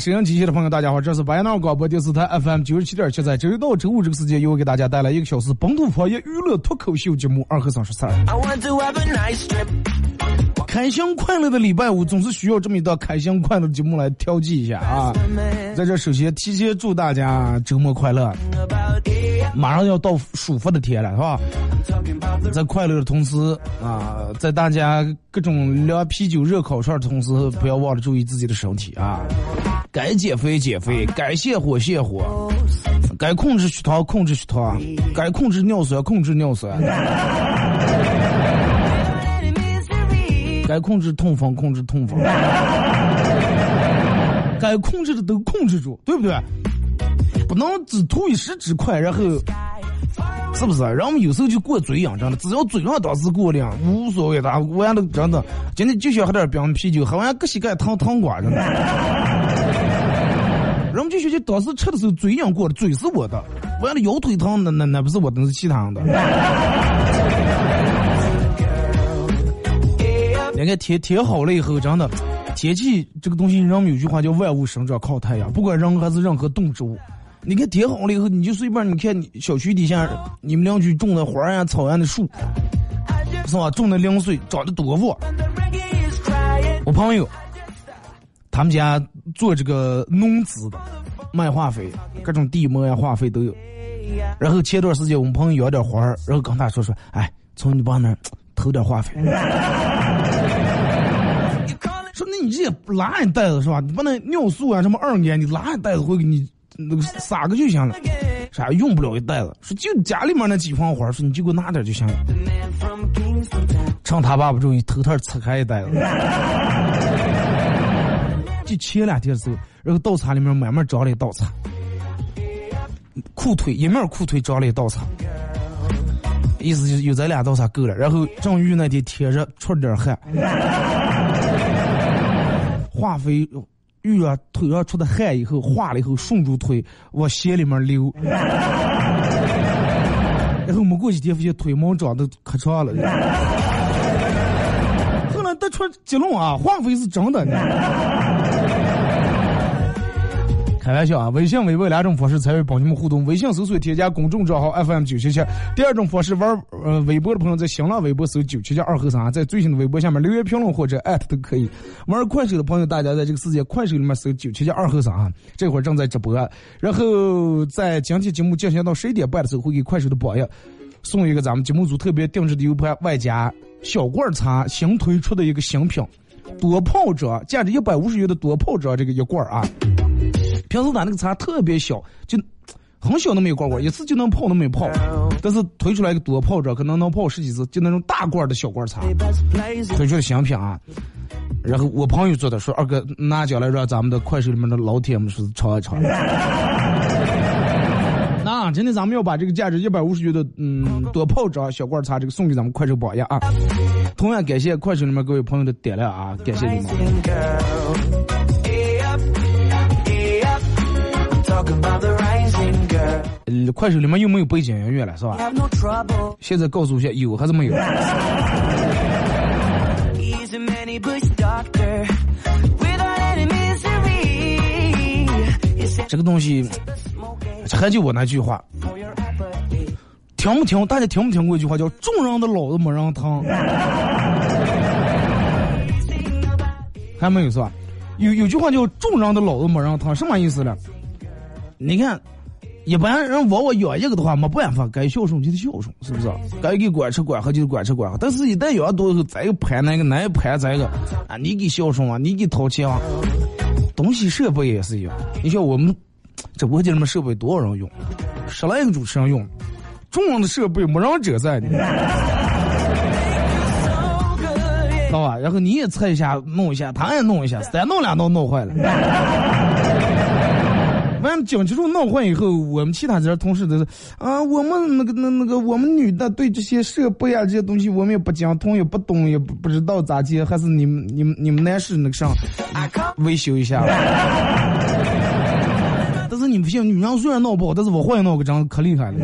啊，沈阳机器的朋友，大家好，这是白闹广播电视台 FM 九十七点七，在周一到周五这个时间，又给大家带来一个小时本土方言娱乐脱口秀节目《二和三十三》。开心快乐的礼拜五，总是需要这么一道开心快乐的节目来调剂一下啊！在这首先提前祝大家周末快乐。马上要到舒服的天了，是吧？在快乐的同时啊，在大家各种聊啤酒、热烤串的同时，不要忘了注意自己的身体啊！该减肥减肥，该泻火泻火，该控制血糖控制血糖，该控制尿酸控制尿酸，该控制痛风控制痛风，该控制的都控制住，对不对？不能只图一时之快，然后是不是？人们有时候就过嘴瘾，真的，只要嘴上当时过量，无所谓的。完了，真的，今天就想喝点冰啤酒，喝完搁膝盖烫烫瓜，真的。人们就觉得当时吃的时候嘴瘾过了，嘴是我的，完了腰腿疼，那那那不是我的，那是其他人的。你看天天好了以后，真的，天气这个东西，人们有句话叫万物生长靠太阳，不管人还是任何动植物。你看天好了以后，你就随便你看你小区底下你们邻居种的花呀、草呀的树，是吧？种的零碎，长得多旺。我朋友，他们家做这个农资的，卖化肥，各种地膜呀、化肥都有。然后前段时间我们朋友养点花然后跟他说说，哎，从你爸那儿偷点化肥。说那你这也拉一袋子是吧？你把那尿素啊什么二年，你拉一袋子会给你。那个撒个就行了，啥用不了一袋子。说就家里面那几盆花，说你就给我拿点就行了。趁他爸不注意，偷偷拆开一袋子。就前两天的时候，然后稻草里面慢慢长了一道草，裤腿一面裤腿长了一道草，意思就是有这俩稻草够了。然后正遇那天天热，出了点汗，化肥。遇了腿上出的汗以后化了以后顺住腿往鞋里面流，然后没过几天发现腿毛长得可长了。出结论啊，化肥是真的。开玩笑啊！微信、微博两种方式参与帮你们互动：微信搜索添加公众账号 FM 九七七；第二种方式玩呃微博的朋友在新浪微博搜九七七二和三，在最新的微博下面留言评论或者艾特都可以。玩快手的朋友，大家在这个世界快手里面搜九七七二和三啊，这会儿正在直播。然后在今天节目进行到十一点半的时候，会给快手的榜样送一个咱们节目组特别定制的 U 盘，外加小罐茶新推出的一个新品多泡装，价值一百五十元的多泡装这个一罐啊。平时咱那个茶特别小，就很小那么一罐罐，一次就能泡那么一泡。但是推出来一个多泡着，可能能泡十几次，就那种大罐的小罐茶。推出的新品啊，然后我朋友做的，说二哥拿奖来让咱们的快手里面的老铁们说尝一尝。那今天咱们要把这个价值一百五十元的嗯多泡着小罐茶这个送给咱们快手榜样啊。同样感谢快手里面各位朋友的点亮啊，感谢你们。呃，快手里面又没有背景音乐了，是吧？现在告诉一下，有还是没有？这个东西，还就我那句话，听不听？大家听没听过一句话叫“众人的老子没人疼”？还没有是吧？有有句话叫“众人的老子没人疼”，什么意思呢？你看，一般人往我养一个的话，没办法，该孝顺就得孝顺，是不是？该给管吃管喝就得管吃管喝。但是，一旦养多以后，再一盘那个，那又盘这个啊，你给孝顺啊，你给掏钱啊，东西设备也是一样。你像我们直播间里面设备多少人用？十来个主持人用，众人的设备没人者在呢。知道吧？然后你也测一下，弄一下，他也弄一下，三弄两弄弄坏了。完了，讲清楚弄坏以后，我们其他这同事都是啊，我们那个那那个，我们女的对这些设备啊这些东西，我们也不讲通，也不懂，也不不知道咋接，还是你们你们你们男士那个上维修一下。是你不信，女人虽然闹不好，但是我坏闹个真可厉害了。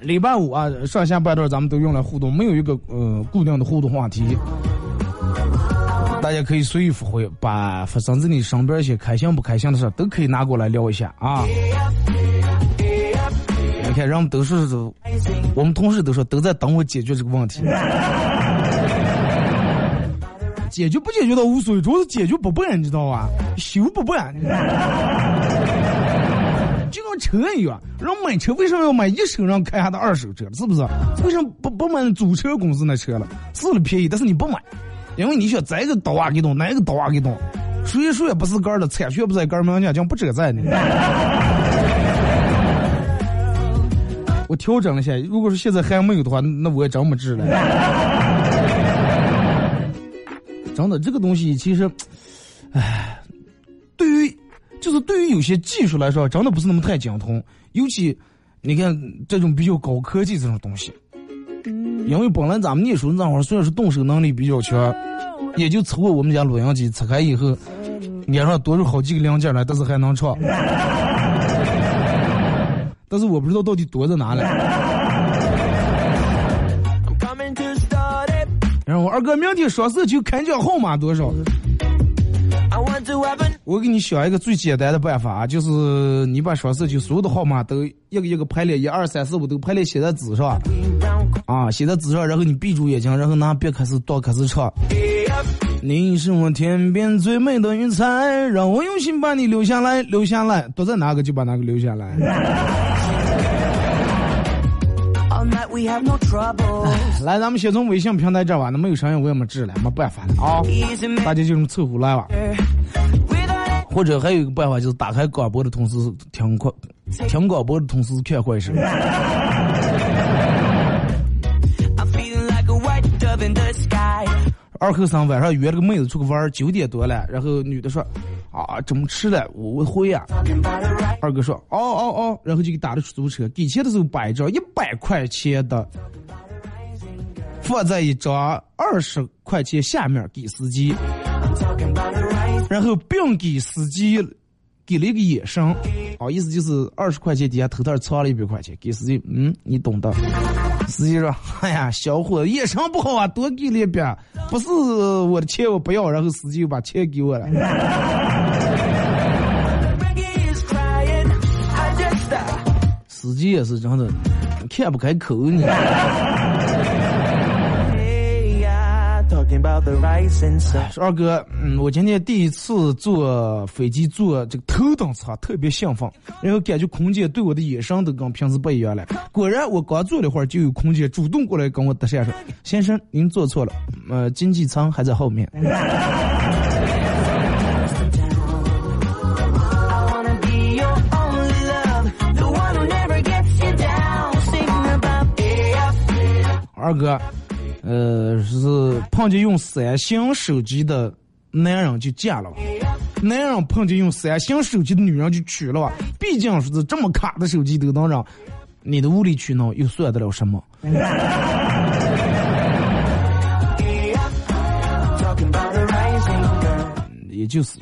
礼拜五啊，上下半段咱们都用来互动，没有一个呃固定的互动话题，大家可以随意发挥，把发生在你身边一些开心不开心的事都可以拿过来聊一下啊。你看，人们都是我们同事都说都在等我解决这个问题，解决不解决倒无所谓，主要是解决不办，你知道吧？修不办。就跟车一样，人买车为什么要买一手让开下的二手车？是不是？为什么不不买租车公司那车了？是了便宜，但是你不买，因为你想这个倒啊给动，哪个倒啊给动，谁说也不是杆的，产权不在杆儿名下，讲不遮在呢。我调整了一下，如果说现在还没有的话，那我也真没治了。真的，这个东西其实，唉，对于。就是对于有些技术来说，真的不是那么太精通。尤其你看这种比较高科技这种东西，因为本来咱们念书那会儿，虽然是动手能力比较强，也就凑合我们家录音机拆开以后，脸上多出好几个零件来，但是还能唱。但是我不知道到底多在哪里。然后二哥，明天双色球开奖号码多少？我给你想一个最简单的办法啊，就是你把双色球所有的号码都一个一个排列，一二三四五都排列写在纸上，啊，写在纸上，然后你闭住眼睛，然后拿笔开始读，开始唱。你是我天边最美的云彩，让我用心把你留下来，留下来，读在哪个就把哪个留下来。来，咱们先从微信平台这玩，那没有声音我也没治了，没办法了啊，大家就这么凑合来吧。或者还有一个办法，就是打开广播的同时听快，听广播的同时看快手。二后生晚上约了个妹子出去玩，九点多了，然后女的说：“啊，怎么吃的，我我回呀。”二哥说：“哦哦哦。”然后就给打了出租车，给钱的时候摆一张一百块钱的，放在一张二十块钱下面给司机。然后并给司机给了一个眼神，啊，意思就是二十块钱底下偷偷藏了一百块钱，给司机，嗯，你懂的。司机说：“哎呀，小伙子眼神不好啊，多给了一笔，不是我的钱我不要。”然后司机又把钱给我了。司机也是真的，开不开口你。说二哥，嗯，我今天第一次坐飞机坐这个头等舱，特别兴奋，然后感觉空姐对我的眼神都跟平时不一样了。果然，我刚坐了会儿，就有空姐主动过来跟我搭讪说：“先生，您坐错了，呃，经济舱还在后面。”二哥。呃，是碰见用三星手机的男人就嫁了吧？男人碰见用三星手机的女人就娶了吧？毕竟是这么卡的手机都能让，你的无理取闹又算得了什么？也就是。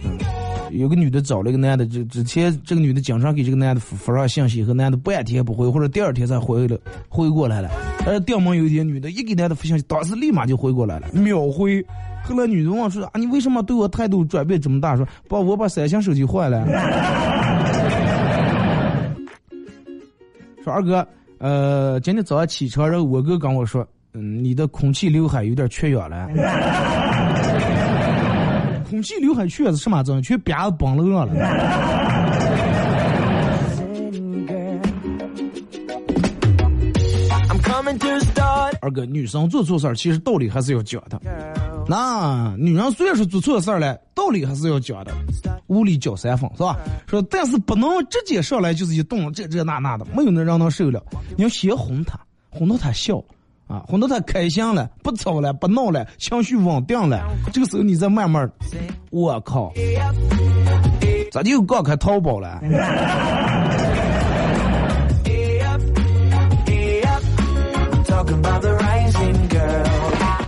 有个女的找了一个男的，就之前这个女的经常给这个男的发发上信息，和男的半天不回，或者第二天才回了，回过来了。而电门有一天，女的一给男的发信息，当时立马就回过来了，秒回，后来女的问说啊，你为什么对我态度转变这么大？说把我把三星手机换了。说二哥，呃，今天早上起床，然后我哥跟我说，嗯，你的空气刘海有点缺氧了。空气刘海缺是什么作用？全瘪子崩了了。二哥，女生做错事儿，其实道理还是要讲的。那女人虽然说做错事儿了，道理还是要讲的。无理交三分是吧？说但是不能直接上来就是一顿这这那那的，没有那让她受了。你要先哄她，哄到她笑啊，哄到他开心了，不吵了，不闹了，情绪稳定了。这个时候你再慢慢，我靠，咋就刚开淘宝了？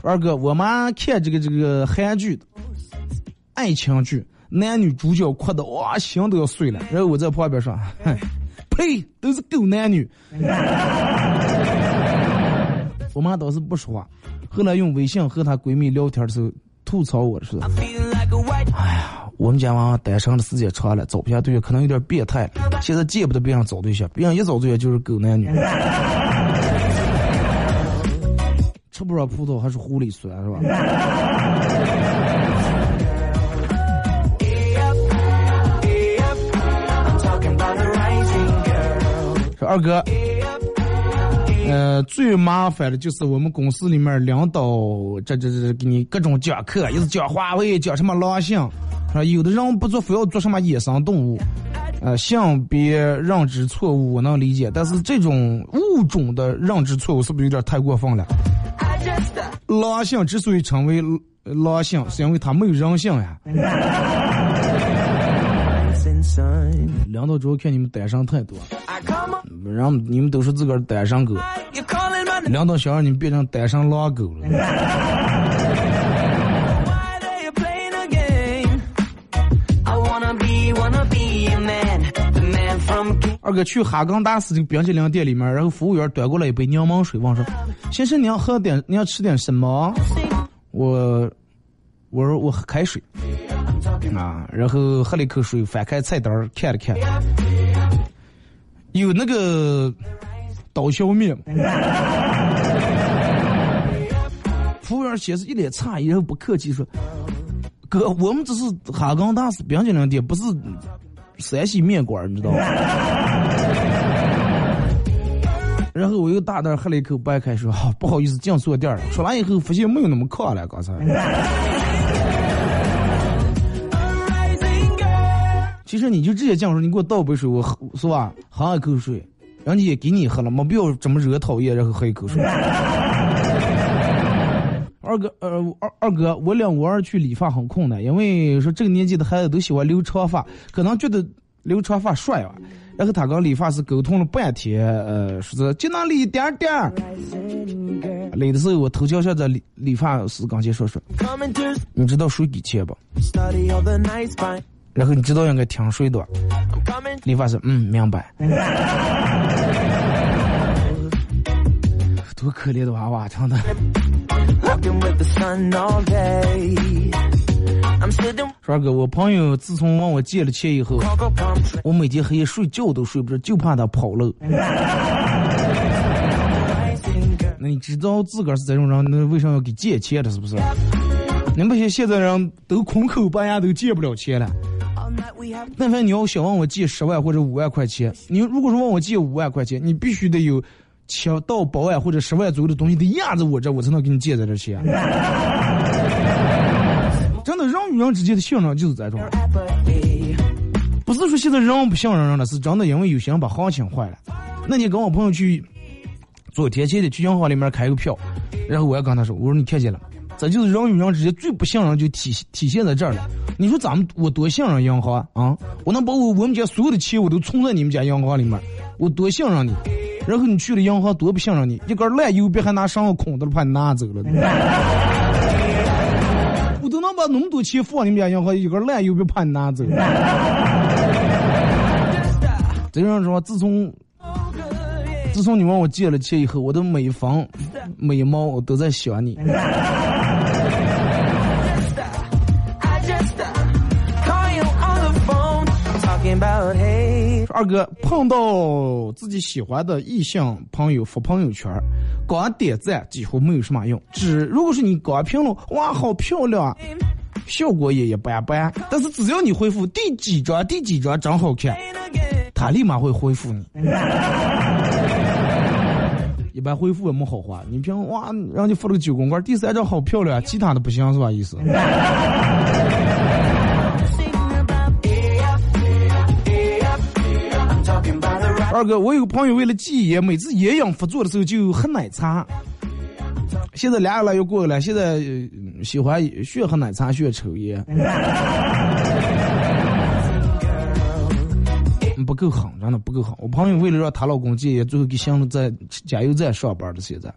二哥，我妈看这个这个韩剧，爱情剧，男女主角哭的哇，心都要碎了。然后我在旁边说：“哼，呸，都是狗男女。”我妈倒是不说话，后来用微信和她闺蜜聊天的时候吐槽我说：“哎呀，我们家娃娃单身的时间长了，找不下对象，可能有点变态了。现在见不得别人找对象，别人一找对象就是狗男女。”吃不着葡萄还是狐狸酸是吧？说二哥，呃，最麻烦的就是我们公司里面领导这这这给你各种讲课，又是讲华为，讲什么狼性，啊，有的人不做非要做什么野生动物，呃，性别认知错误我能理解，但是这种物种的认知错误是不是有点太过分了？狼性之所以成为狼性，是因为它没有人性呀。领导主要看你们单身太多，然后你们都是自个儿单身狗，两道想让你们变成单身狼狗了。二哥去哈根达斯这个冰淇淋店里面，然后服务员端过来一杯柠檬水，问说：“先生，你要喝点，你要吃点什么？”我我说我喝开水啊，然后喝了一口水，翻开菜单看了看，有那个刀削面。服务员先是一脸诧异，然后不客气说：“哥，我们这是哈根达斯冰淇淋店，不是。”山西面馆，你知道吗？然后我又大胆喝了一口白开水，不好意思进错店了。说完以后，发现没有那么渴了。刚才，其实你就直接讲说，你给我倒杯水，我喝是吧？喝一口水，人家也给你喝了，没必要这么惹讨厌，然后喝一口水。二哥，呃，二二哥，我领我儿去理发很困难，因为说这个年纪的孩子都喜欢留长发，可能觉得留长发帅吧。然后他跟理发师沟通了半天，呃，说是就那理一点点儿。理的时候，我头桥下在理理发师刚才说说，你知道谁给钱不？然后你知道应该听谁的？理发师，嗯，明白。多可怜的娃娃，真的。帅哥，我朋友自从问我借了钱以后，我每天黑夜睡觉都睡不着，就怕他跑了。那你知道自个儿是这种人，那为什么要给借钱的？是不是？你不些现在人都空口白牙，都借不了钱了。但凡你要想问我借十万或者五万块钱，你如果说问我借五万块钱，你必须得有。七到八万或者十万左右的东西得压在我这，我才能给你借在这钱。真的，人与人之间的信任就是这种，不是说现在人不信任人了，是真的因为有些人把行情坏了。那你跟我朋友去做天气的，去银行里面开个票，然后我也跟他说，我说你看见了，这就是人与人之间最不信任就体现体现在这儿了。你说咱们我多信任银行啊？我能把我我们家所有的钱我都存在你们家银行里面，我多信任你。然后你去了银行，多不信任你，一根烂邮币还拿上个空的，怕你拿走了。我都能把那么多钱放你们家银行，一根烂邮币怕你拿走。这样说，自从自从你问我借了钱以后，我的每房每猫我都在想你。二哥碰到自己喜欢的异性朋友发朋友圈，光点赞几乎没有什么用。只如果是你光评论，哇，好漂亮啊，效果也一般般。但是只要你回复第几张第几张真好看，他立马会回复你。一般回复也没好话，你评论哇，让你发了个九宫格，第三张好漂亮，其他的不行是吧？意思。二哥，我有个朋友为了戒烟，每次烟瘾发作的时候就喝奶茶。现在俩月了又过了，现在喜欢学喝奶茶，学抽烟。不够狠，真的不够狠。我朋友为了让她老公戒烟，最后给想了在加油站上班的现在。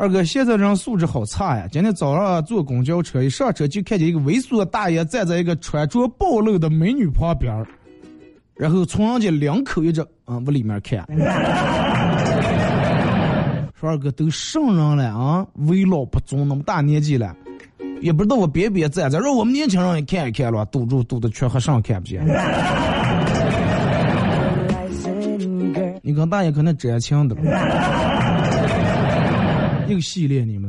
二哥，现在人素质好差呀！今天早上坐公交车，一上车就看见一个猥琐的大爷站在一个穿着暴露的美女旁边然后从人家两口一直啊往里面看。说二哥都什人了啊？为老不尊，那么大年纪了，也不知道我边边站着，让我们年轻人也看一看了，堵住堵的全和尚看不见。你跟大爷可能真亲的。一个系列，你们。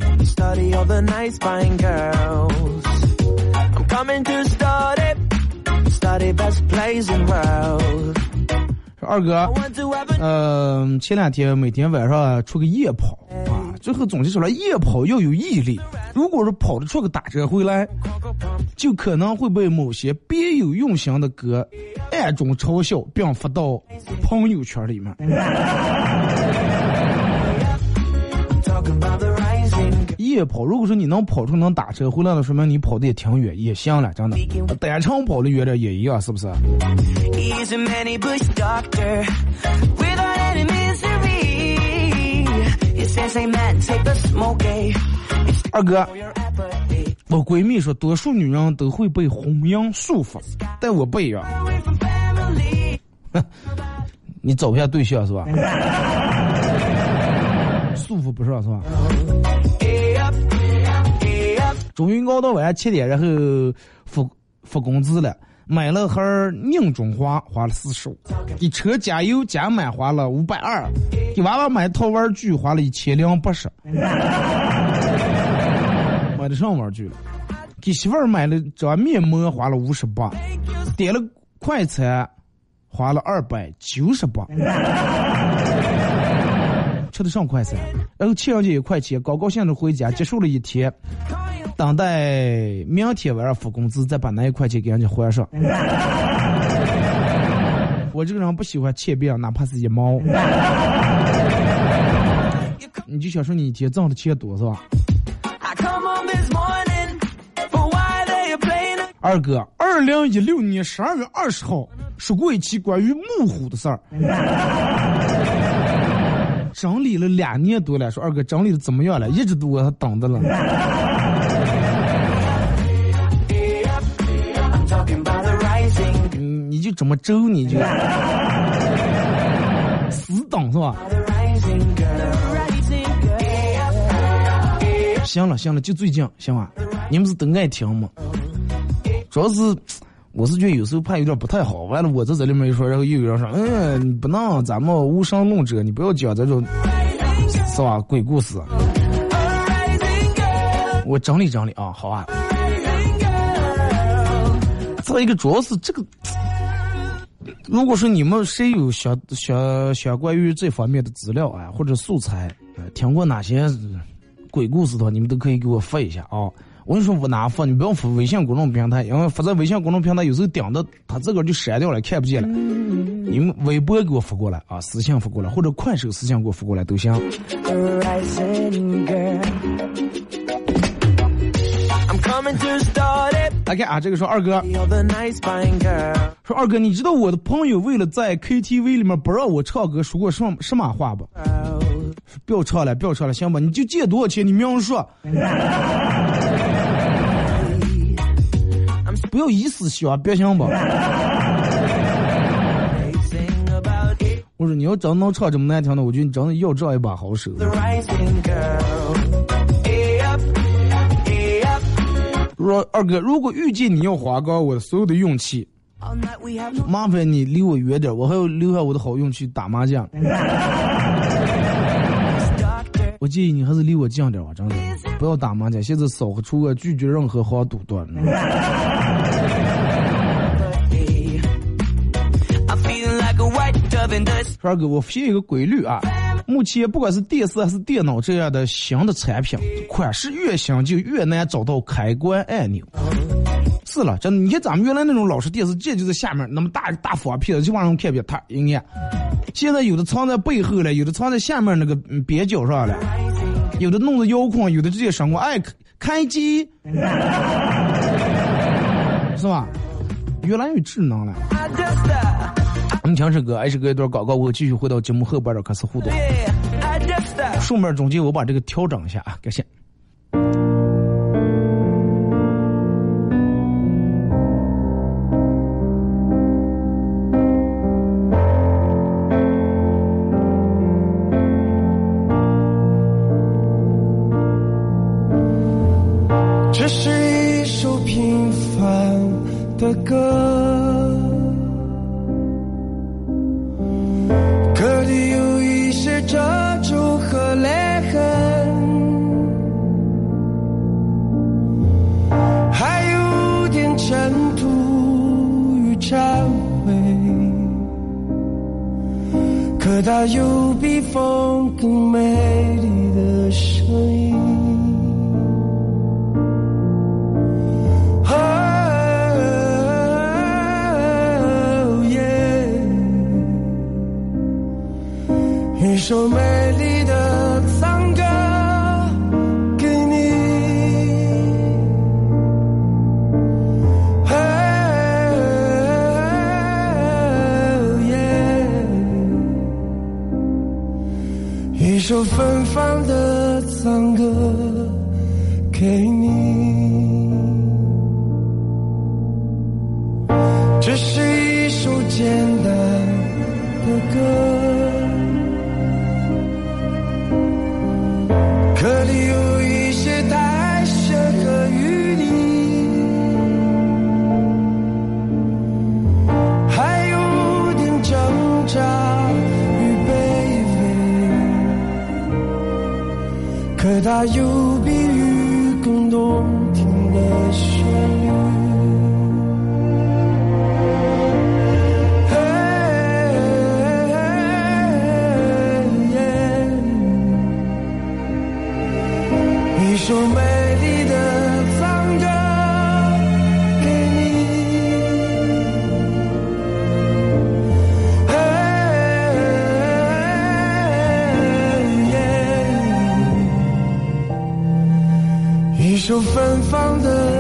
二哥，嗯，前两天每天晚上出个夜跑啊，最后总结出来，夜跑要有毅力。如果说跑得出个打折回来，就可能会被某些别有用心的哥暗中嘲笑，并发到朋友圈里面。夜跑，如果说你能跑出能打车回来的，说明你跑的也挺远，也行了，真的。单程跑的远点也一样，是不是？二哥，我闺蜜说，多数女人都会被婚姻束缚，但我不一样。你找不下对象是吧？束缚不上是吧？终于熬到晚上七点，然后发发工资了，买了盒宁中华，花了四十五；给车加油加满花了五百二；给娃娃买套玩具花了一千零八十。买的上玩具了？给媳妇儿买了张面膜花了五十八；点了快餐花了二百九十八。吃的上快餐，然后欠人家一块钱，高高兴兴回家，结束了一天，等待明天晚上发工资，再把那一块钱给人家还上。我这个人不喜欢欠别人，哪怕是一毛。你就想说你一天挣的钱多是吧？二哥，二零一六年十二月二十号说过一期关于木虎的事儿。整理了两年多了，说二哥整理的怎么样了？一直都我等着了。就这么周你就 死等是吧？行了行了，就最近行吧？你们是都爱听吗？主要是。我是觉得有时候怕有点不太好，完了我在这里面一说，然后又有人说，嗯，不能，咱们无神论者，你不要讲这种，是吧？鬼故事。我整理整理啊，好啊。再一个，主要是这个，如果说你们谁有相相相关于这方面的资料啊，或者素材，听过哪些鬼故事的话，你们都可以给我发一下啊。我跟你说，我哪发？你不要发微信公众平台，因为发在微信公众平台有时候顶的，他自个儿就删掉了，看不见了。你们微博给我发过来啊，私信发过来，或者快手私信给我发过来都行。I'm coming to start 来看啊，这个说二哥，说二哥，你知道我的朋友为了在 KTV 里面不让我唱歌，说过什么什么话不？不要唱了，不要唱了，行吧？你就借多少钱？你明说。不要以死相逼，行不？我说你要真能唱这么难听的，我觉得你真的要这样一把好手。说二哥，如果遇见你要花光我所有的运气，麻烦你离我远点，我还要留下我的好运气打麻将。我建议你还是离我近点吧，真的，不要打麻将。现在扫不出个拒绝任何黄赌端。二哥，我发现一个规律啊，目前不管是电视还是电脑这样的新的产品，款式越新就越难找到开关按钮。是了，真的，你看咱们原来那种老式电视机就在下面，那么大大方片子，就往上看片，它一按。现在有的藏在背后了，有的藏在下面那个边角上了，有的弄的遥控，有的直接上过哎开机，是吧？越来越智能了。我们听首歌，还是隔一段广告，我继续回到节目后边的开始互动。顺便中间我把这个调整一下啊，感谢。首芬芳的赞歌给你，这是一首简单的歌，歌可它芬芳的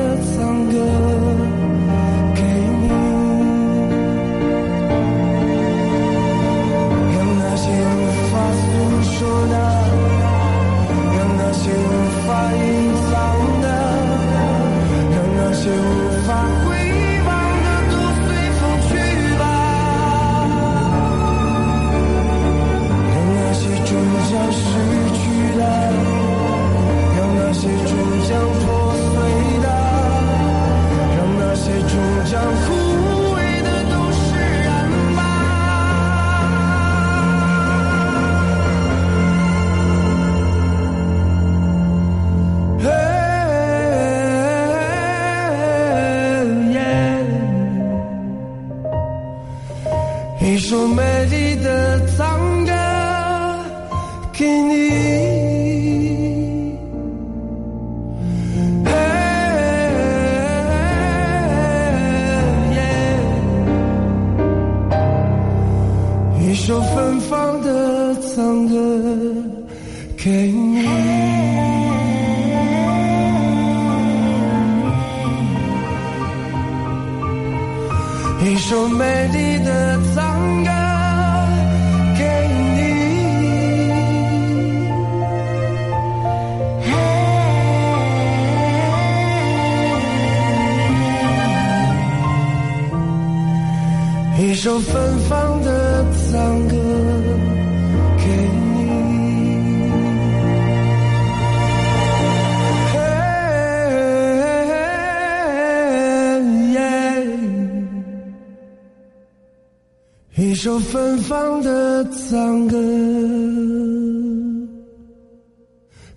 首芬芳的赞歌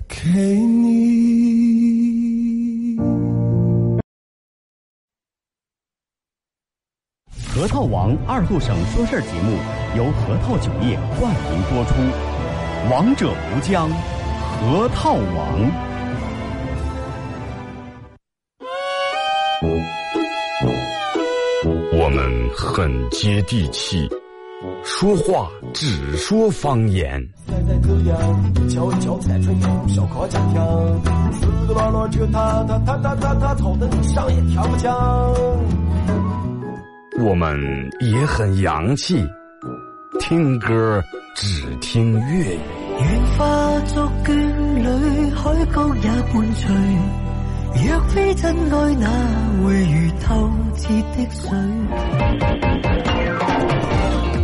给你。核桃王二度省说事儿节目由核桃酒业冠名播出，王者无疆，核桃王。我们很接地气，说话只说方言。来来这样，敲敲菜春香，烧烤酱香，四个老老这个他他他他他他吵得你上也跳不响。我们也很洋气，听歌只听粤语。愿化作眷侣，海角也伴随。若非真爱，哪会如透彻的水？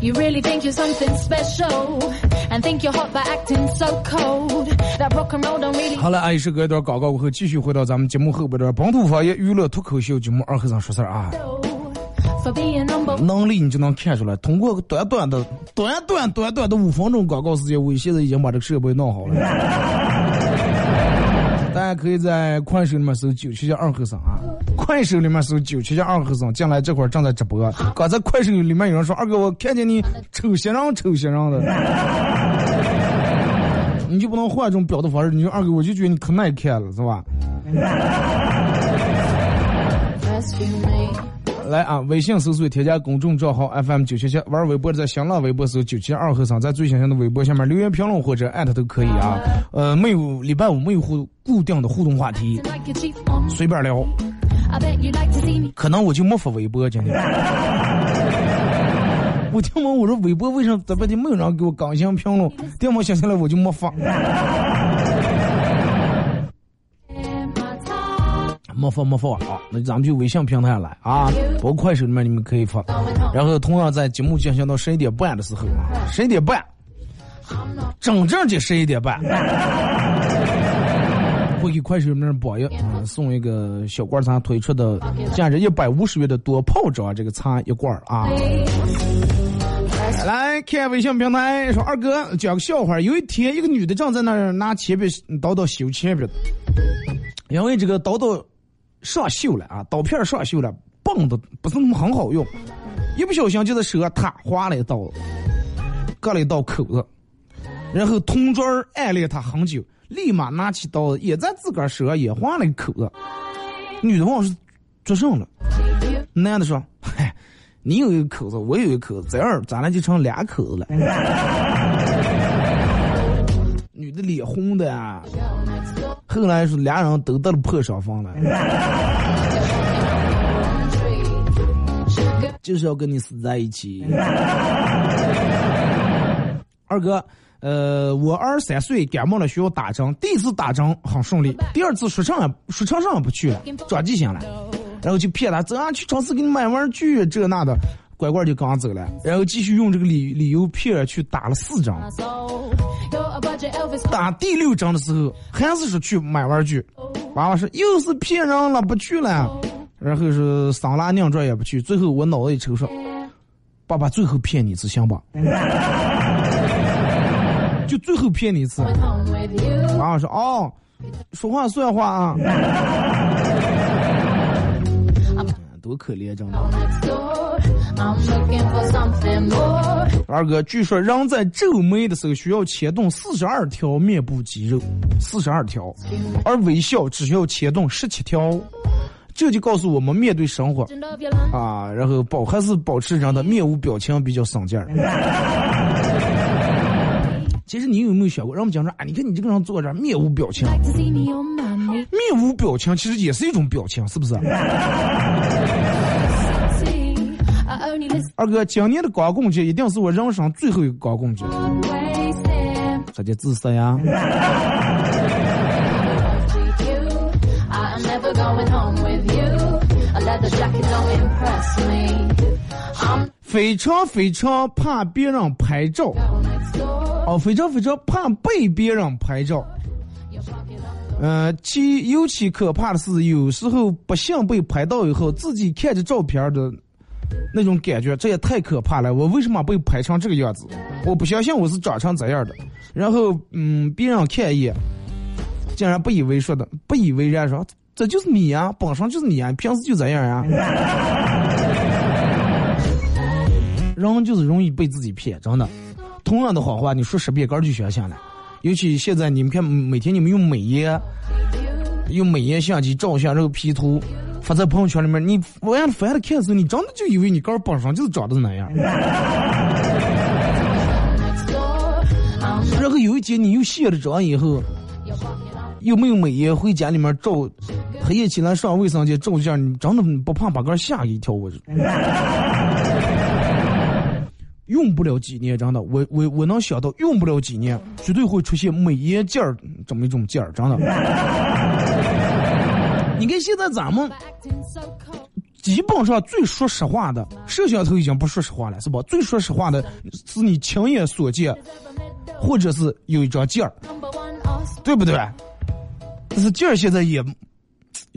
You really think you're something special and think you're hot by acting so cold. 好了，阿姨是隔一段广告过后，继续回到咱们节目后边的本土方言娱乐脱口秀节目二和尚说事儿啊。能力你就能看出来，通过短短的、短短短短的五分钟广告时间，我现在已经把这个设备弄好了。大家可以在快手里面搜“九七七二和尚”啊，快手里面搜“九七七二和尚”，将来这会儿正在直播。刚才快手里面有人说：“二哥，我看见你丑先生丑先生的。”你就不能换一种表达方式？你说二哥，我就觉得你可耐看了，是吧？来啊！微信搜索添加公众账号 FM 九七七，玩微博在新浪微博搜九七二和尚，在最新鲜的微博下面留言评论或者艾特都可以啊。呃，没有礼拜五没有互固定的互动话题，随便聊。可能我就没发微博今天。我听完我说微博为什么这半天没有人给我更新评论？电话响起来我就没发，没发没发啊。那咱们就微信平台来啊，包括快手里面你们可以发。然后同样在节目进行到十一点半的时候啊，十一点半，整正的十一点半，会给快手里面榜一、啊送一个小罐茶推出的价值一百五十元的多泡茶这个茶一罐啊。来看微信平台说二哥讲个笑话，有一天一个女的正在那儿拿铅笔刀刀修铅笔，因为这个刀刀上锈了啊，刀片上锈了，棒的不是那么很好用，一不小心就在手上啪划了一刀，割了一道口子，然后同桌暗恋他很久，立马拿起刀子也在自个儿手上也划了一口子，女的问我是做什么了，男的说，嗨。你有一个口子，我有一个口子，这样咱俩就成俩口子了。脸红的啊，后来是俩人都得了破伤风了，就是要跟你死在一起。二哥，呃，我二十三岁感冒了，需要打针。第一次打针很顺利，第二次说唱也说唱上也不去了，转记性了。然后就骗他，走啊，去超市给你买玩具，这那的，乖乖就刚走了。然后继续用这个理理由骗去打了四张。打第六张的时候，还是说去买玩具。娃娃说又是骗人了，不去了。然后是桑拿酿这也不去。最后我脑子一抽说，爸爸最后骗你一次行吧？就最后骗你一次。娃娃说哦，说话算话啊。多可怜，真的。二哥，据说人在皱眉的时候需要牵动四十二条面部肌肉，四十二条，而微笑只需要牵动十七条。这就告诉我们，面对生活啊，然后保还是保持人的面无表情比较省劲儿。其实你有没有想过，让我们讲说，啊，你看你这个人坐这面无表情，面无表情其实也是一种表情是不是？二哥今年的光棍节一定是我人生最后一个光棍节咋就自私呀。非常非常怕别人拍照。哦非常非常怕被别人拍照。呃，其尤其可怕的是，有时候不幸被拍到以后，自己看着照片的那种感觉，这也太可怕了。我为什么被拍成这个样子？我不相信我是长成这样的。然后，嗯，别人看一眼，竟然不以为说的，不以为然说，这就是你呀、本身就是你呀、平时就这样呀、人就是容易被自己骗，真的。同样的谎话，你说十遍，根儿就相信了。尤其现在你们看，每天你们用美颜，用美颜相机照相，然后 P 图发在朋友圈里面，你完了翻了看的时候，你真的就以为你根儿本身就是长得那样。然后有一天你又卸了妆以后，又没有美颜，回家里面照，黑夜起来上卫生间照相，你真的不怕把个儿吓一跳？我是。用不了几年，真的，我我我能想到，用不了几年，绝对会出现美颜劲儿这么一种劲儿，真的。你看现在咱们.基本上最说实话的，摄像头已经不说实话了，是吧？最说实话的是你亲眼所见，或者是有一张镜儿.对不对？但是镜儿现在也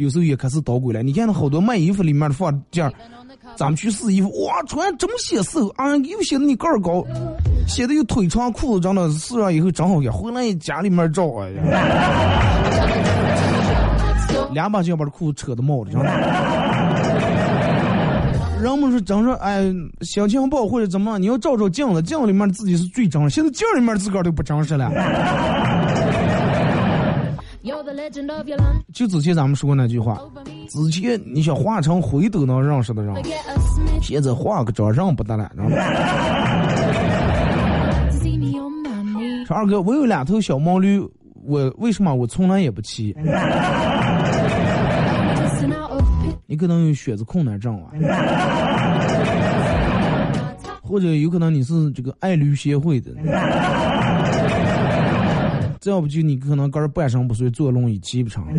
有时候也开始捣鬼了。你看那好多卖衣服里面的放件.咱们去试衣服，哇，穿这么显瘦啊，又显得你个儿高，显得又腿长裤子长的，试上以后正好也回来家里面照，哎呀，两把就要把这裤子扯的冒的，真的。人们说真说，哎，心情不好或者怎么，你要照照镜子，镜子里面自己是最真实，现在镜里面自个儿都不真实了。就之前咱们说过那句话，之前你想化成灰都能认识的人.现在化个妆认不得了。知道吗.说二哥，我有两头小毛驴，我为什么我从来也不骑.你可能有血子困难症啊，或者有可能你是这个爱驴协会的，再要不就你可能个儿半身不遂，坐轮椅骑不成。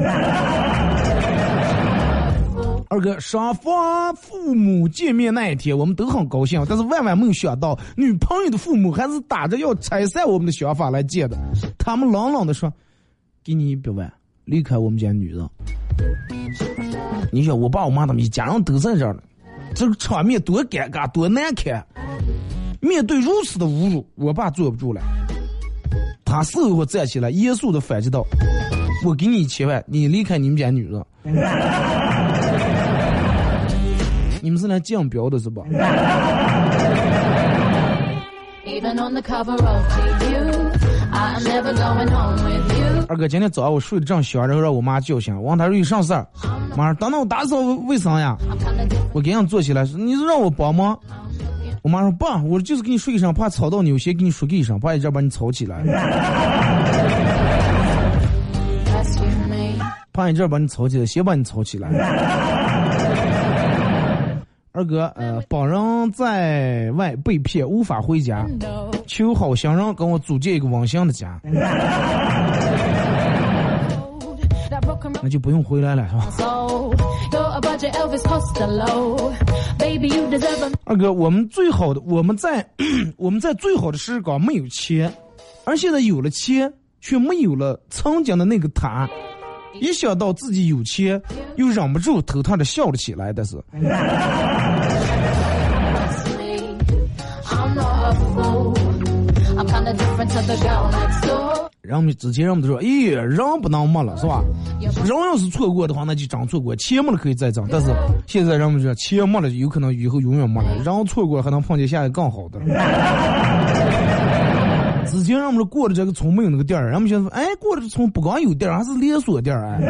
二哥，双方父母见面那一天，我们都很高兴，但是万万没有想到，女朋友的父母还是打着要拆散我们的想法来见的。他们冷冷的说：“给你一百万，离开我们家女人。”你想，我爸我妈他们一家人都在这儿呢，这个场面多尴尬，多难看。面对如此的侮辱，我爸坐不住了，他事后站起来，严肃的反击道：“我给你一千万，你离开你们家女人。”你们是来降标的是吧.二哥，今天早上我睡得正香，然后让我妈叫醒，问她说有啥事儿？妈说等等我打扫卫生呀。我赶紧坐起来说：“你是让我帮忙？”我妈说：“爸，我就是给你说一声，怕吵到你，我先给你说个一声，怕一阵把你吵起来，怕一阵把你吵起来，先把你吵起来。”二哥，呃，本人在外被骗，无法回家，求好心人跟我组建一个温馨的家，那就不用回来了，是吧？Soul. You're a budget Elvis Costello. Baby, you deserve 二哥，我们最好的，我们在 我们在最好的时光没有钱，而现在有了钱，却没有了曾经的那个他。一想到自己有钱，又忍不住偷偷的笑了起来。但是，人们之前人们都说，咦，人不能没了，是吧？人要是错过的话，那就真错过；钱没了可以再挣。但是现在人们说，钱没了有可能以后永远没了，人错过还能碰见下一个更好的。之前人们说过了这个村没有那个店儿，人们现在说，哎，过了这村不光有店儿，还是连锁店儿，哎。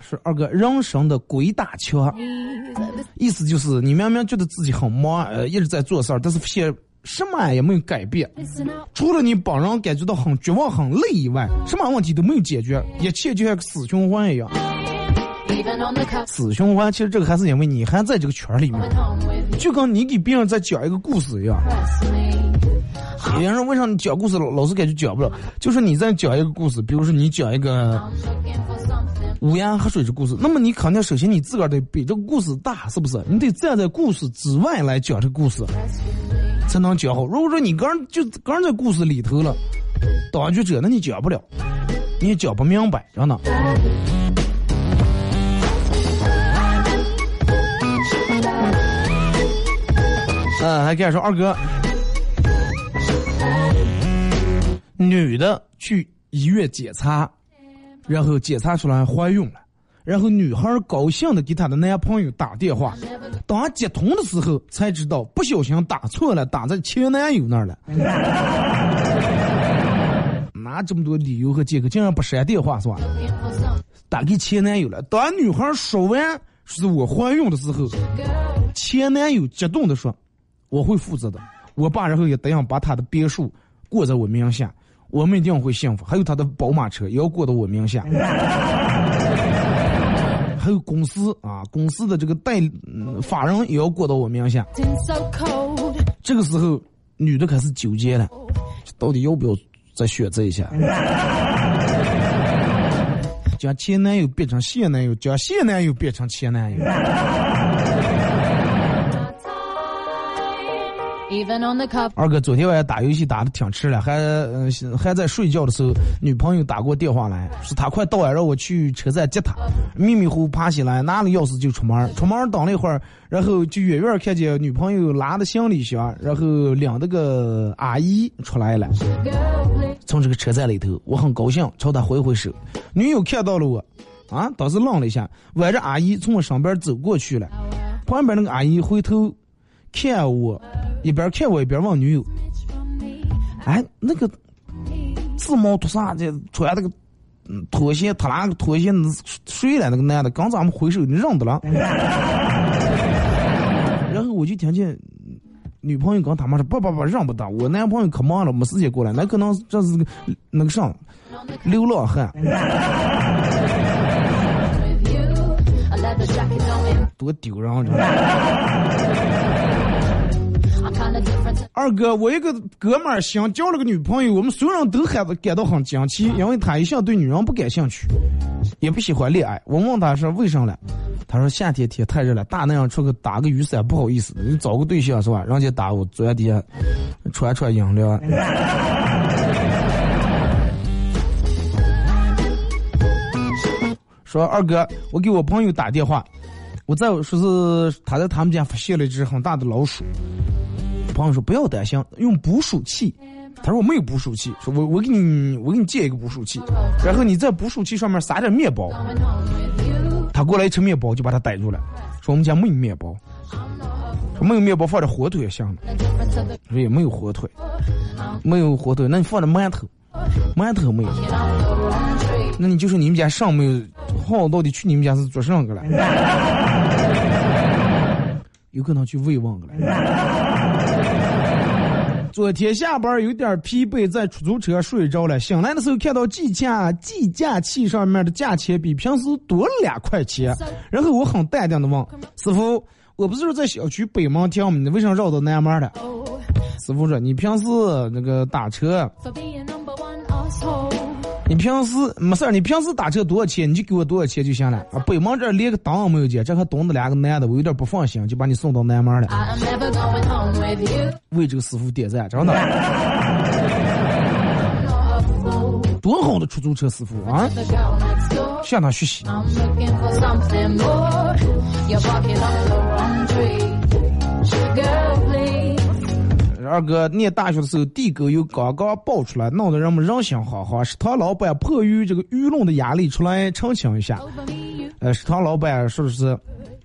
是二哥人生的鬼打墙，意思就是你明明觉得自己很忙，呃，一直在做事儿，但是现什么也没有改变，除了你帮人感觉到很绝望、很累以外，什么问题都没有解决，一切就像个死循环一样。死循环，其实这个还是因为你还在这个圈里面，就跟你给别人在讲一个故事一样。别人为啥你讲故事老老是感觉讲不了？就是你在讲一个故事，比如说你讲一个乌鸦喝水的故事，那么你肯定首先你自个儿得比这个故事大，是不是？你得站在故事之外来讲这个故事，才能讲好。如果说你刚就刚在故事里头了，当局者，那你讲不了，你也讲不明白，真的。嗯，还跟他说二哥，女的去医院检查，然后检查出来怀孕了，然后女孩高兴的给她的男朋友打电话，当接通的时候才知道不小心打错了，打在前男友那儿了。拿这么多理由和借口，竟然不删电话是吧？打给前男友了。当女孩说完是我怀孕的时候，前男友激动的说。我会负责的，我爸然后也答应把他的别墅过在我名下，我们一定会幸福。还有他的宝马车也要过到我名下，还有公司啊，公司的这个代法人也要过到我名下。这个时候，女的开始纠结了，到底要不要再选择一下？将前男友变成现男友，将现男友变成前男友。二哥昨天晚上打游戏打的挺迟了，还嗯还在睡觉的时候，女朋友打过电话来，说他快到了，让我去车站接他。迷迷糊糊爬起来，拿了钥匙就出门。出门等了一会儿，然后就远远看见女朋友拉的行李箱，然后领那个阿姨出来了。从这个车站里头，我很高兴，朝她挥挥手。女友看到了我，啊，当时愣了一下，挽着阿姨从我身边走过去了。旁边那个阿姨回头看我。一边看我一边问女友：“哎，那个自毛脱啥的，穿那个拖鞋，他那个拖鞋睡了？那个男的刚咱们挥手，你认得了？” 然后我就听见女朋友跟他妈说：“不不不，认不得，我男朋友可忙了，没时间过来。那可能这是那个啥流浪汉，多丢人啊！”二哥，我一个哥们儿想交了个女朋友，我们所有人都感到感到很惊奇，因为他一向对女人不感兴趣，也不喜欢恋爱。我问他是为什么了，他说夏天天太热了，大那样出去打个雨伞不好意思，你找个对象是吧？人家打我坐底下穿穿饮料。说二哥，我给我朋友打电话，我在说是他在他们家发现了一只很大的老鼠。朋友说不要担心，用捕鼠器。他说我没有捕鼠器，说我我给你我给你借一个捕鼠器，然后你在捕鼠器上面撒点面包。他过来一吃面包就把他逮住了，说我们家没有面包，说没有面包放点火腿也行。说也没有火腿，没有火腿，那你放点馒头，馒头没有。那你就说你们家上没有，好到底去你们家是做什么了？有可能去慰问了。昨天下班有点疲惫，在出租车睡着了。醒来的时候看到计价计价器上面的价钱比平时多了两块钱，然后我很淡定的问师傅：“我不是在小区北门停吗？你为什么绕到南门了？”师傅说：“你平时那个打车。”你平时没事儿，你平时打车多少钱，你就给我多少钱就行了。啊，北门这儿连个档也没有见，这还蹲着两个男的，我有点不放心，就把你送到南门了。为这个师傅点赞，真的。多好的出租车师傅啊！向他学习。二哥念大学的时候，地沟油刚刚爆出来，闹得人们人心惶惶。食堂老板迫于这个舆论的压力，出来澄清一下。呃，食堂老板说的是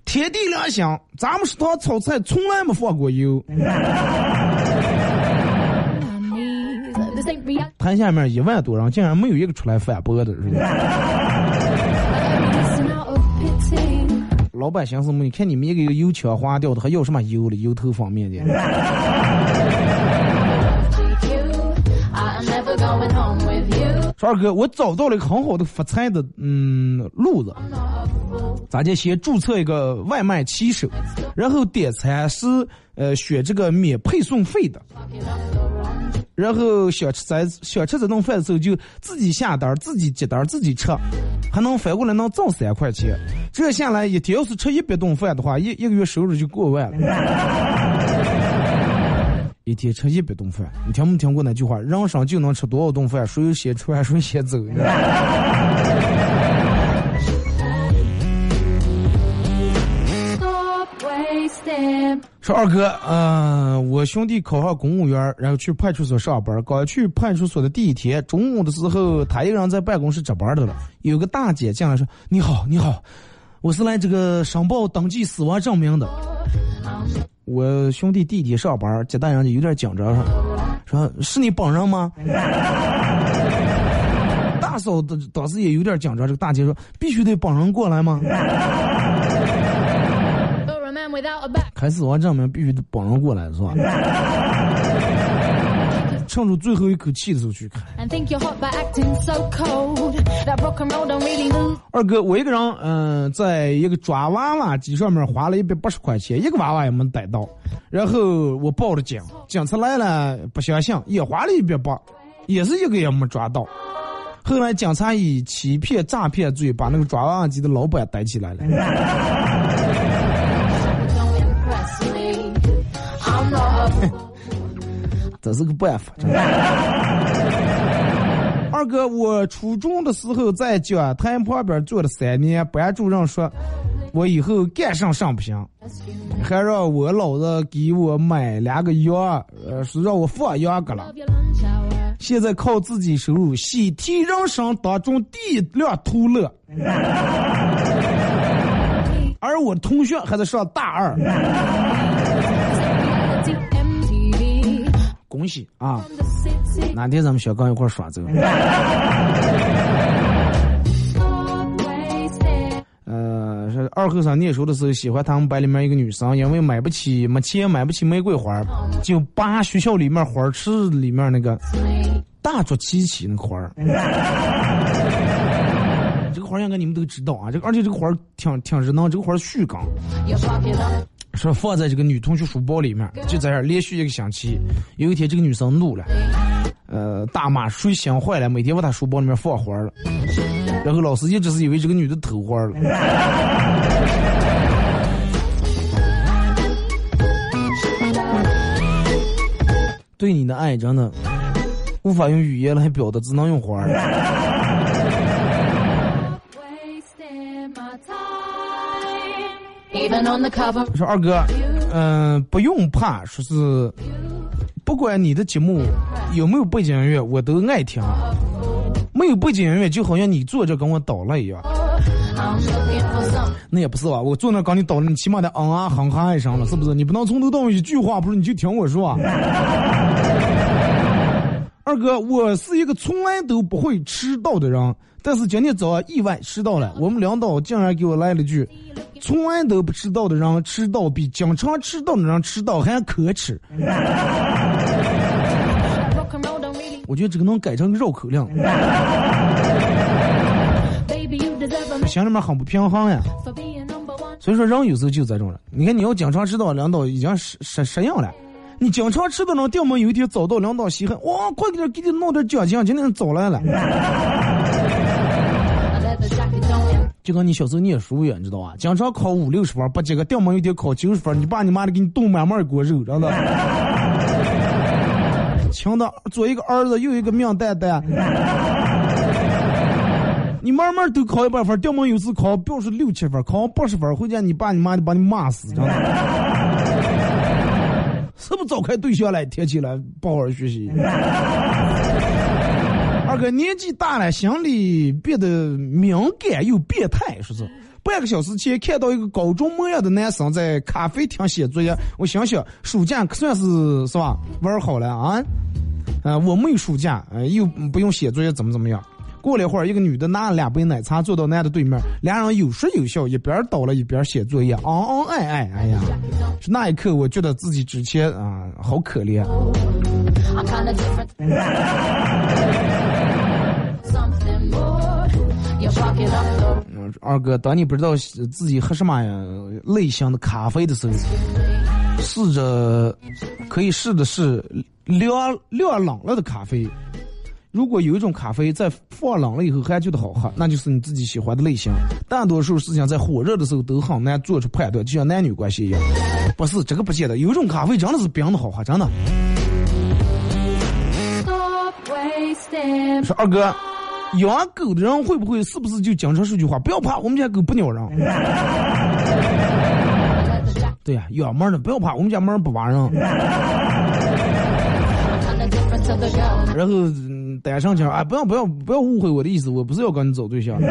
天地良心，咱们食堂炒菜从来没放过油。台下面一万多人，竟然没有一个出来反驳的，是吧？老板寻思么？你看你们一个个油腔滑调的，还要什么油的油头方面的？说二哥，我找到了一个很好的发财的嗯路子，咱就先注册一个外卖骑手，然后点餐是呃选这个免配送费的，然后想吃咱想吃这顿饭的时候，就自己下单，自己接单，自己吃，还能反过来能挣三块钱。这下来一天要是吃一百顿饭的话，一一个月收入就过万了。一天吃一百顿饭，你听没听过那句话？人生就能吃多少顿饭？谁先吃完谁先走。说二哥，嗯、我兄弟考上公务员，然后去派出所上班。刚去派出所的第一天，中午的时候，他一个人在办公室值班的了。有个大姐进来说：“你好，你好，我是来这个申报登记死亡证明的。”我兄弟弟弟上班，接待人就有点紧张，说：“说是你本人吗？”大嫂当当时也有点紧张，这个大姐说：“必须得本人过来吗？”开始我证明必须得本人过来是吧？趁住最后一口气的时候去开。And think you're hot by acting so cold. That rock and roll don't really move. 二哥，我一个人，嗯、在一个抓娃娃机上面花了一百八十块钱，一个娃娃也没逮到。然后我报了警，警察来了不相信，也花了一百八，也是一个也没抓到。后来警察以欺骗、诈骗罪把那个抓娃娃机的老板逮起来了。这是个办法。真的 二哥，我初中的时候在讲台旁边坐了三年，班主任说，我以后干上上不行，还让我老子给我买两个羊，呃，是让我放羊去了。现在靠自己收入，喜提人生当中第一辆途乐。而我同学还在上大二，恭喜啊！哪天咱们小刚一块儿耍走.呃，是二后生念书的时候喜欢他们班里面一个女生，因为买不起没钱买不起玫瑰花，就扒学校里面花池里面那个大竹七喜那个花儿。这个花儿应该你们都知道啊，这个而且这个花儿挺挺热闹，这个花儿续梗，是放在这个女同学书包里面，就在这儿连续一个星期。有一天这个女生怒了，呃，大骂谁想坏了，每天往她书包里面放花儿了。然后老师一直是以为这个女的偷花了。对你的爱真的无法用语言来表达，只能用花儿。说二哥，嗯、不用怕，说是不管你的节目有没有背景音乐，我都爱听。没有背景音乐，就好像你坐着跟我捣了一样。那也不是吧？我坐那跟你捣了，你起码得嗯啊哼哈一声了，是不是？你不能从头到尾一句话不是你就听我说。二哥，我是一个从来都不会迟到的人，但是今天早上意外迟到了。我们领导竟然给我来了句：“从来都不迟到的人迟到比经常迟到的人迟到还可耻。Rock and roll don't really. ”我觉得这个能改成绕口令心里面很不平衡呀。所以说，人有时候就这种人。你看，你要经常迟到，领导已经适适适应了。你经常迟到，能掉门有一天早到，领导稀罕，哇，快点给你弄点奖金，今天早来了。就跟你小时候念书一样，你知道吧？经常考五六十分，不及格，掉门有一天考九十分，你爸你妈的给你炖满满一锅肉，真的。亲的，左一个儿子，右一个命蛋蛋。你慢慢都考一百分，掉门有次考标是六七分，考八十分，回家你爸你妈就把你骂死，真的。是不是早开对象了？天起来不好好学习。二哥年纪大了，心里变得敏感又变态，说是。半个小时前看到一个高中模样的男生在咖啡厅写作业，我想想，暑假可算是是吧玩好了啊。啊、我没有暑假，呃，又不用写作业，怎么怎么样。过了一会儿，一个女的拿了两杯奶茶坐到男的对面，俩人有说有笑，一边倒了一边写作业，恩恩爱爱。哎呀，是那一刻我觉得自己之前啊、好可怜。嗯二哥，当你不知道自己喝什么呀类型的咖啡的时候，试着可以试的是凉凉冷了的咖啡。如果有一种咖啡在放冷了以后还觉得好喝，那就是你自己喜欢的类型。大多数事情在火热的时候都很难做出判断，就像男女关系一样。不是这个不见得，有一种咖啡真的是冰的好喝，真的。说二哥，养狗的人会不会是不是就经常说句话？不要怕，我们家狗不咬人。对呀，养猫的不要怕，我们家猫不挖人。然后。单上讲，哎，不要不要不要误会我的意思，我不是要跟你找对象。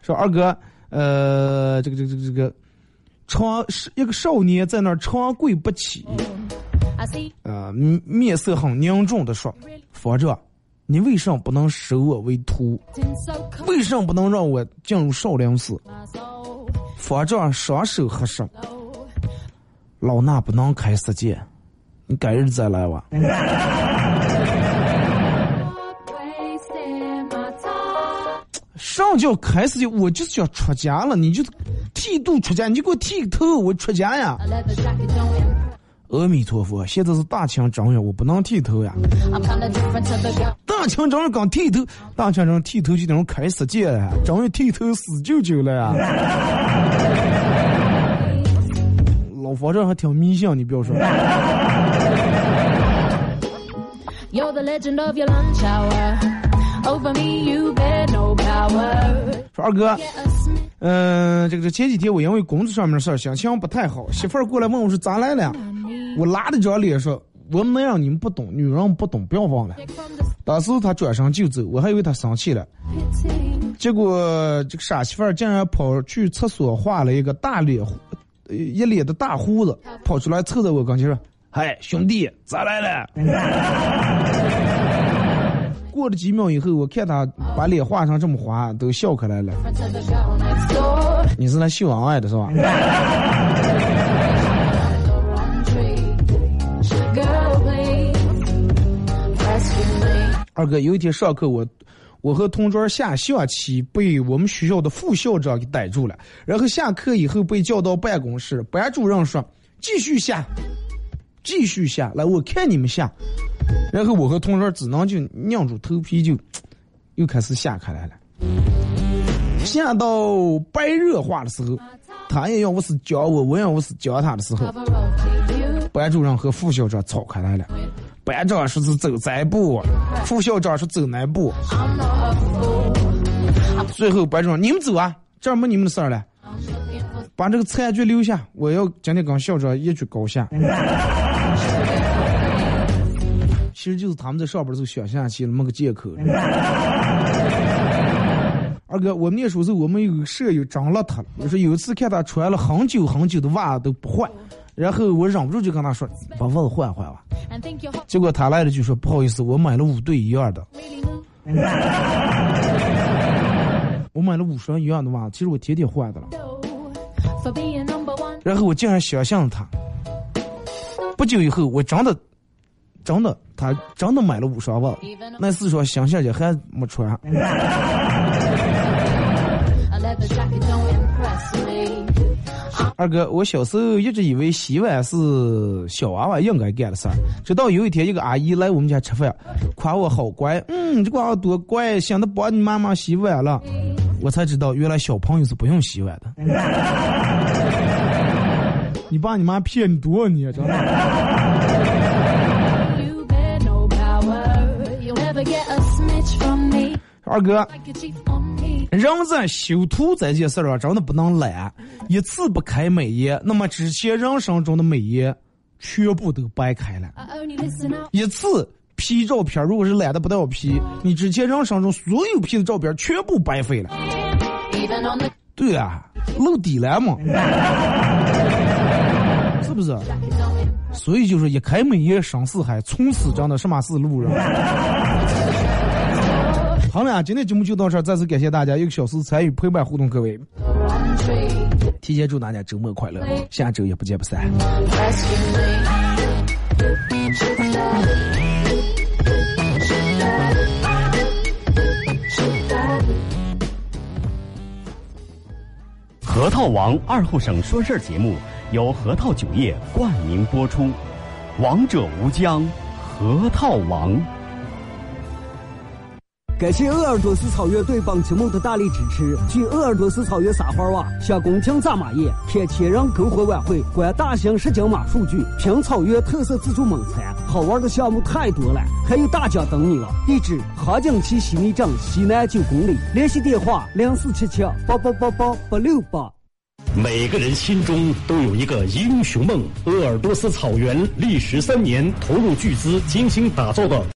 说二哥，呃，这个这个这个这个，长是一个少年在那儿长跪不起，呃，面色很凝重的说：“佛长，你为什么不能收我为徒？为什么不能让我进入少林寺？”佛长双手合十。老衲不能开世界，你改日再来吧。上叫开世界，我就是想出家了，你就剃度出家，你就给我剃个头，我出家呀。阿弥陀佛，现在是大清正月，我不能剃头呀。大清正月刚剃头，大清正剃头就等于开世界了，正月剃头死舅舅了呀。老佛这还挺迷信，你不要说。说二哥，嗯，这个这前几天我因为工作上面的事儿，心情不太好，媳妇儿过来问我说咋来了，我拉着张脸说，我能让你们不懂，女人不懂，不要忘了。当时他转身就走，我还以为他生气了，结果这个傻媳妇儿竟然跑去厕所画了一个大脸。一脸的大胡子跑出来凑在我跟前说：“嗨，兄弟，咋来了？” 过了几秒以后，我看他把脸画成这么滑，都笑开来了。你是来秀恩爱的是吧？二哥，有一天上课我。我和同桌下象棋，被我们学校的副校长给逮住了。然后下课以后被叫到办公室，班主任说：“继续下，继续下来，我看你们下。”然后我和同桌只能就硬住头皮，就 又开始下开来了。下到白热化的时候，他也要我是教我，我也要我是教他的时候，班主任和副校长吵开来了。班长说是走这步，副校长说走那步。最后班长，你们走啊，这儿没你们的事儿了。把这个残局留下，我要今天跟校长一决高下。其实就是他们在上班的时候想象起那么个借口。二哥，我们念书时候，我们有个舍友长邋遢了，就是有一次看他穿了很久很久的袜子都不换。然后我忍不住就跟他说：“把袜子换换吧。”结果他来了就说：“不好意思，我买了五对一样的。我买了五双一样的袜子，其实我天天换的了。”然后我竟然相信了他。不久以后，我真的，真的，他真的买了五双袜子，那四双新鞋还没穿。二哥，我小时候一直以为洗碗是小娃娃应该干的事儿，直到有一天一个阿姨来我们家吃饭，夸我好乖，嗯，这娃娃多乖，想着帮你妈妈洗碗了，我才知道原来小朋友是不用洗碗的。你爸你妈骗你多你真的。二哥。人在修图这件事儿上真的不能懒，一次不开美颜，那么之前人生中的美颜全部都白开了。一次 P 照片，如果是懒得不带我 P，你之前人生中所有 P 的照片全部白费了。对啊，露底了嘛，是不是？所以就是一开美颜生四海，从此真的什么是路人。好了，今天节目就到这儿，再次感谢大家一个小时参与陪伴互动，各位，提前祝大家周末快乐，下周也不见不散。核桃王二后生说事儿节目由核桃酒业冠名播出，王者无疆，核桃王。感谢鄂尔多斯草原对本节目的大力支持。去鄂尔多斯草原撒欢哇，向宫廷扎马宴，看千人篝火晚会，观大型实景马数据，品草原特色自助猛餐，好玩的项目太多了，还有大奖等你了。地址：杭景旗西内镇西南九公里，联系电话：零四七七八八八八八六八。每个人心中都有一个英雄梦。鄂尔多斯草原历时三年，投入巨资精心打造的。